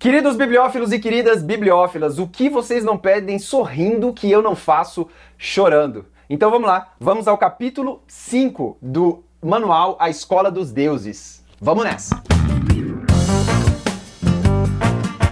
Queridos bibliófilos e queridas bibliófilas, o que vocês não pedem sorrindo que eu não faço chorando? Então vamos lá, vamos ao capítulo 5 do manual A Escola dos Deuses. Vamos nessa!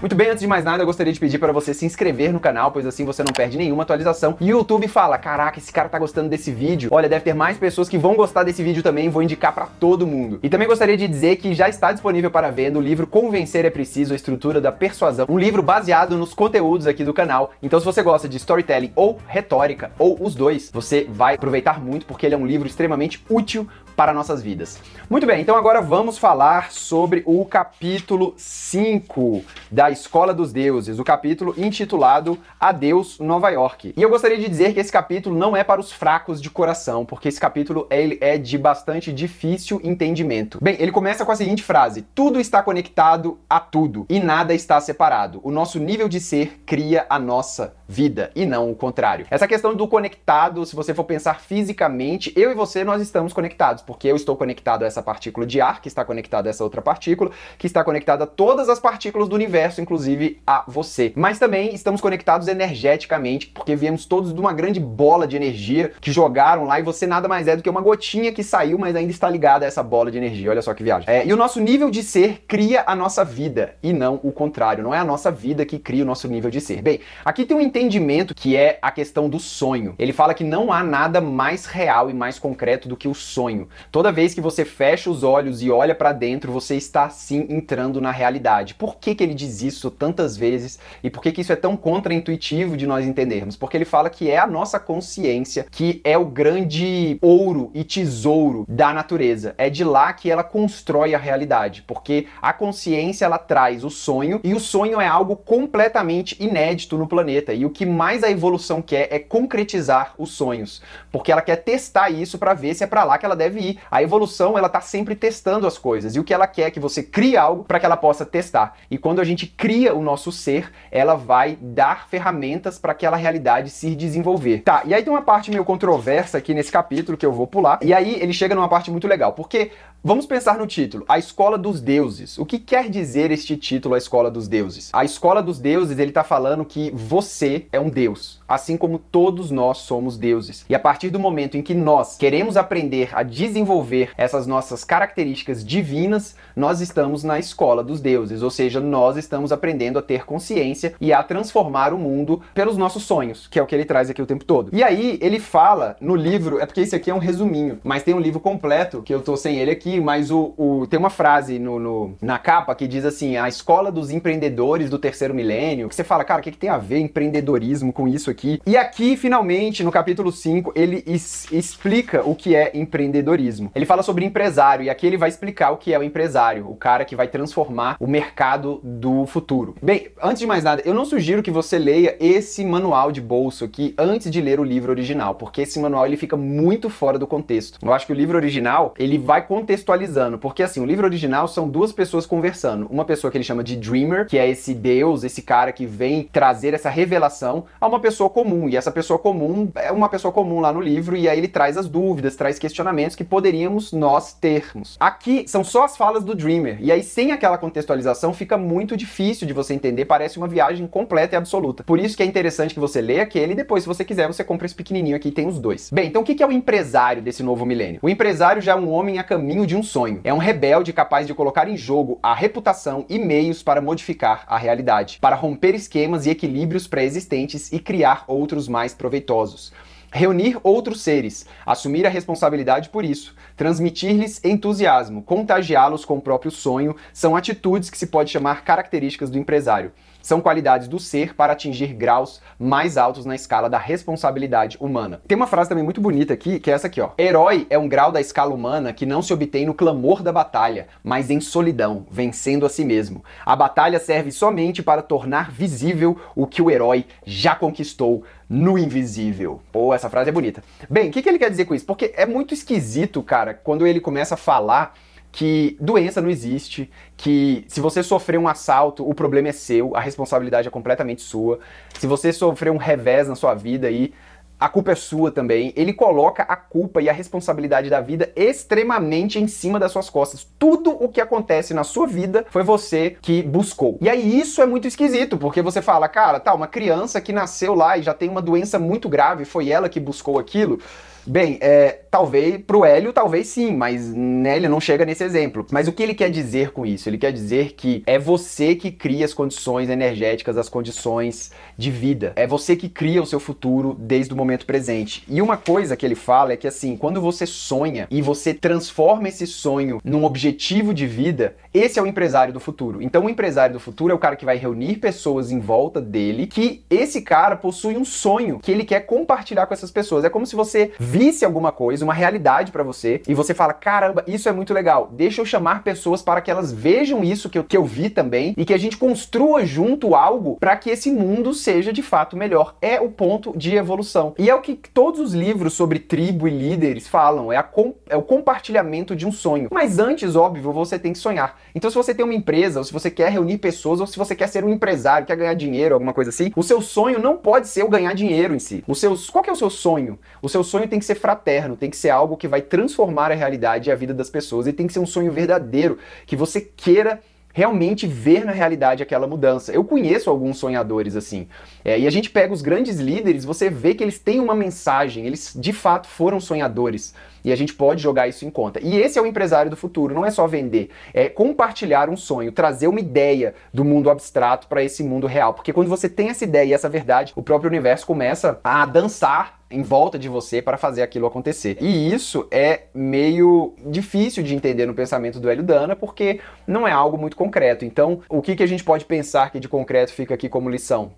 Muito bem, antes de mais nada, eu gostaria de pedir para você se inscrever no canal, pois assim você não perde nenhuma atualização. E o YouTube fala: caraca, esse cara tá gostando desse vídeo. Olha, deve ter mais pessoas que vão gostar desse vídeo também, vou indicar para todo mundo. E também gostaria de dizer que já está disponível para venda o livro Convencer é Preciso, a Estrutura da Persuasão, um livro baseado nos conteúdos aqui do canal. Então, se você gosta de storytelling ou retórica, ou os dois, você vai aproveitar muito, porque ele é um livro extremamente útil para nossas vidas. Muito bem, então agora vamos falar sobre o capítulo 5 da Escola dos Deuses, o capítulo intitulado Adeus Nova York. E eu gostaria de dizer que esse capítulo não é para os fracos de coração, porque esse capítulo ele é de bastante difícil entendimento. Bem, ele começa com a seguinte frase: Tudo está conectado a tudo e nada está separado. O nosso nível de ser cria a nossa vida e não o contrário. Essa questão do conectado, se você for pensar fisicamente, eu e você nós estamos conectados porque eu estou conectado a essa partícula de ar, que está conectada a essa outra partícula, que está conectada a todas as partículas do universo, inclusive a você. Mas também estamos conectados energeticamente, porque viemos todos de uma grande bola de energia que jogaram lá e você nada mais é do que uma gotinha que saiu, mas ainda está ligada a essa bola de energia. Olha só que viagem. É, e o nosso nível de ser cria a nossa vida e não o contrário. Não é a nossa vida que cria o nosso nível de ser. Bem, aqui tem um entendimento que é a questão do sonho. Ele fala que não há nada mais real e mais concreto do que o sonho. Toda vez que você fecha os olhos e olha para dentro, você está sim entrando na realidade. Por que, que ele diz isso tantas vezes e por que, que isso é tão contraintuitivo de nós entendermos? Porque ele fala que é a nossa consciência que é o grande ouro e tesouro da natureza. É de lá que ela constrói a realidade, porque a consciência ela traz o sonho e o sonho é algo completamente inédito no planeta. E o que mais a evolução quer é concretizar os sonhos, porque ela quer testar isso para ver se é para lá que ela deve ir a evolução, ela tá sempre testando as coisas. E o que ela quer é que você crie algo para que ela possa testar. E quando a gente cria o nosso ser, ela vai dar ferramentas para aquela realidade se desenvolver. Tá, e aí tem uma parte meio controversa aqui nesse capítulo que eu vou pular. E aí ele chega numa parte muito legal, porque Vamos pensar no título, A Escola dos Deuses. O que quer dizer este título, A Escola dos Deuses? A Escola dos Deuses, ele está falando que você é um deus, assim como todos nós somos deuses. E a partir do momento em que nós queremos aprender a desenvolver essas nossas características divinas, nós estamos na escola dos deuses, ou seja, nós estamos aprendendo a ter consciência e a transformar o mundo pelos nossos sonhos, que é o que ele traz aqui o tempo todo. E aí ele fala no livro, é porque esse aqui é um resuminho, mas tem um livro completo que eu tô sem ele aqui mas o, o tem uma frase no, no, na capa que diz assim: a escola dos empreendedores do terceiro milênio. Que você fala, cara, o que, que tem a ver empreendedorismo com isso aqui? E aqui, finalmente, no capítulo 5, ele explica o que é empreendedorismo. Ele fala sobre empresário, e aqui ele vai explicar o que é o empresário, o cara que vai transformar o mercado do futuro. Bem, antes de mais nada, eu não sugiro que você leia esse manual de bolso aqui antes de ler o livro original, porque esse manual ele fica muito fora do contexto. Eu acho que o livro original ele vai contextualizando, porque assim, o livro original são duas pessoas conversando. Uma pessoa que ele chama de Dreamer, que é esse deus, esse cara que vem trazer essa revelação a uma pessoa comum. E essa pessoa comum é uma pessoa comum lá no livro, e aí ele traz as dúvidas, traz questionamentos que poderíamos nós termos. Aqui são só as falas do Dreamer, e aí sem aquela contextualização fica muito difícil de você entender, parece uma viagem completa e absoluta. Por isso que é interessante que você leia aquele e depois, se você quiser, você compra esse pequenininho aqui, tem os dois. Bem, então o que é o empresário desse novo milênio? O empresário já é um homem a caminho de um sonho. É um rebelde capaz de colocar em jogo a reputação e meios para modificar a realidade, para romper esquemas e equilíbrios pré-existentes e criar outros mais proveitosos. Reunir outros seres, assumir a responsabilidade por isso, transmitir-lhes entusiasmo, contagiá-los com o próprio sonho, são atitudes que se pode chamar características do empresário. São qualidades do ser para atingir graus mais altos na escala da responsabilidade humana. Tem uma frase também muito bonita aqui, que é essa aqui, ó. Herói é um grau da escala humana que não se obtém no clamor da batalha, mas em solidão, vencendo a si mesmo. A batalha serve somente para tornar visível o que o herói já conquistou no invisível. Pô, essa frase é bonita. Bem, o que, que ele quer dizer com isso? Porque é muito esquisito, cara, quando ele começa a falar que doença não existe, que se você sofrer um assalto, o problema é seu, a responsabilidade é completamente sua. Se você sofrer um revés na sua vida aí, a culpa é sua também. Ele coloca a culpa e a responsabilidade da vida extremamente em cima das suas costas. Tudo o que acontece na sua vida foi você que buscou. E aí isso é muito esquisito, porque você fala, cara, tá, uma criança que nasceu lá e já tem uma doença muito grave, foi ela que buscou aquilo. Bem, é, talvez pro Hélio, talvez sim, mas né, ele não chega nesse exemplo. Mas o que ele quer dizer com isso? Ele quer dizer que é você que cria as condições energéticas, as condições de vida. É você que cria o seu futuro desde o momento presente. E uma coisa que ele fala é que assim, quando você sonha e você transforma esse sonho num objetivo de vida, esse é o empresário do futuro. Então, o empresário do futuro é o cara que vai reunir pessoas em volta dele, que esse cara possui um sonho que ele quer compartilhar com essas pessoas. É como se você visse alguma coisa, uma realidade para você, e você fala: caramba, isso é muito legal, deixa eu chamar pessoas para que elas vejam isso que eu, que eu vi também e que a gente construa junto algo para que esse mundo seja de fato melhor. É o ponto de evolução. E é o que todos os livros sobre tribo e líderes falam: é, com, é o compartilhamento de um sonho. Mas antes, óbvio, você tem que sonhar. Então, se você tem uma empresa, ou se você quer reunir pessoas, ou se você quer ser um empresário, quer ganhar dinheiro, alguma coisa assim, o seu sonho não pode ser o ganhar dinheiro em si. O seu, qual é o seu sonho? O seu sonho tem que ser fraterno, tem que ser algo que vai transformar a realidade e a vida das pessoas, e tem que ser um sonho verdadeiro, que você queira realmente ver na realidade aquela mudança. Eu conheço alguns sonhadores assim. É, e a gente pega os grandes líderes, você vê que eles têm uma mensagem, eles de fato foram sonhadores. E a gente pode jogar isso em conta. E esse é o empresário do futuro, não é só vender, é compartilhar um sonho, trazer uma ideia do mundo abstrato para esse mundo real. Porque quando você tem essa ideia e essa verdade, o próprio universo começa a dançar em volta de você para fazer aquilo acontecer. E isso é meio difícil de entender no pensamento do Hélio Dana, porque não é algo muito concreto. Então, o que, que a gente pode pensar que de concreto fica aqui como lição?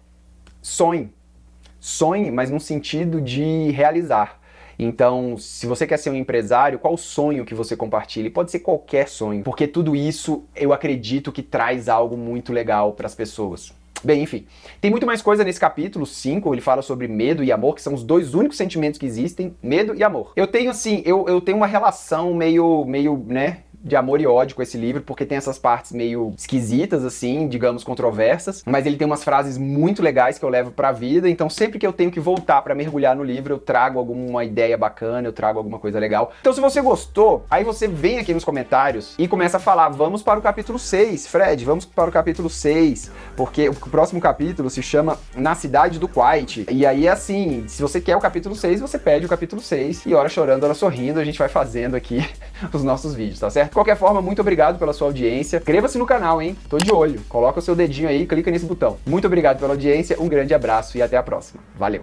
Sonhe. Sonhe, mas no sentido de realizar. Então, se você quer ser um empresário, qual o sonho que você compartilha? Pode ser qualquer sonho, porque tudo isso eu acredito que traz algo muito legal para as pessoas. Bem, enfim, tem muito mais coisa nesse capítulo 5, ele fala sobre medo e amor, que são os dois únicos sentimentos que existem, medo e amor. Eu tenho assim, eu, eu tenho uma relação meio, meio, né, de amor e ódio com esse livro, porque tem essas partes meio esquisitas, assim, digamos, controversas, mas ele tem umas frases muito legais que eu levo pra vida, então sempre que eu tenho que voltar para mergulhar no livro, eu trago alguma ideia bacana, eu trago alguma coisa legal. Então, se você gostou, aí você vem aqui nos comentários e começa a falar: vamos para o capítulo 6, Fred, vamos para o capítulo 6, porque o próximo capítulo se chama Na Cidade do Quiet. E aí, assim, se você quer o capítulo 6, você pede o capítulo 6 e hora chorando, hora sorrindo, a gente vai fazendo aqui os nossos vídeos, tá certo? De qualquer forma, muito obrigado pela sua audiência. Inscreva-se no canal, hein? Tô de olho. Coloca o seu dedinho aí, clica nesse botão. Muito obrigado pela audiência, um grande abraço e até a próxima. Valeu!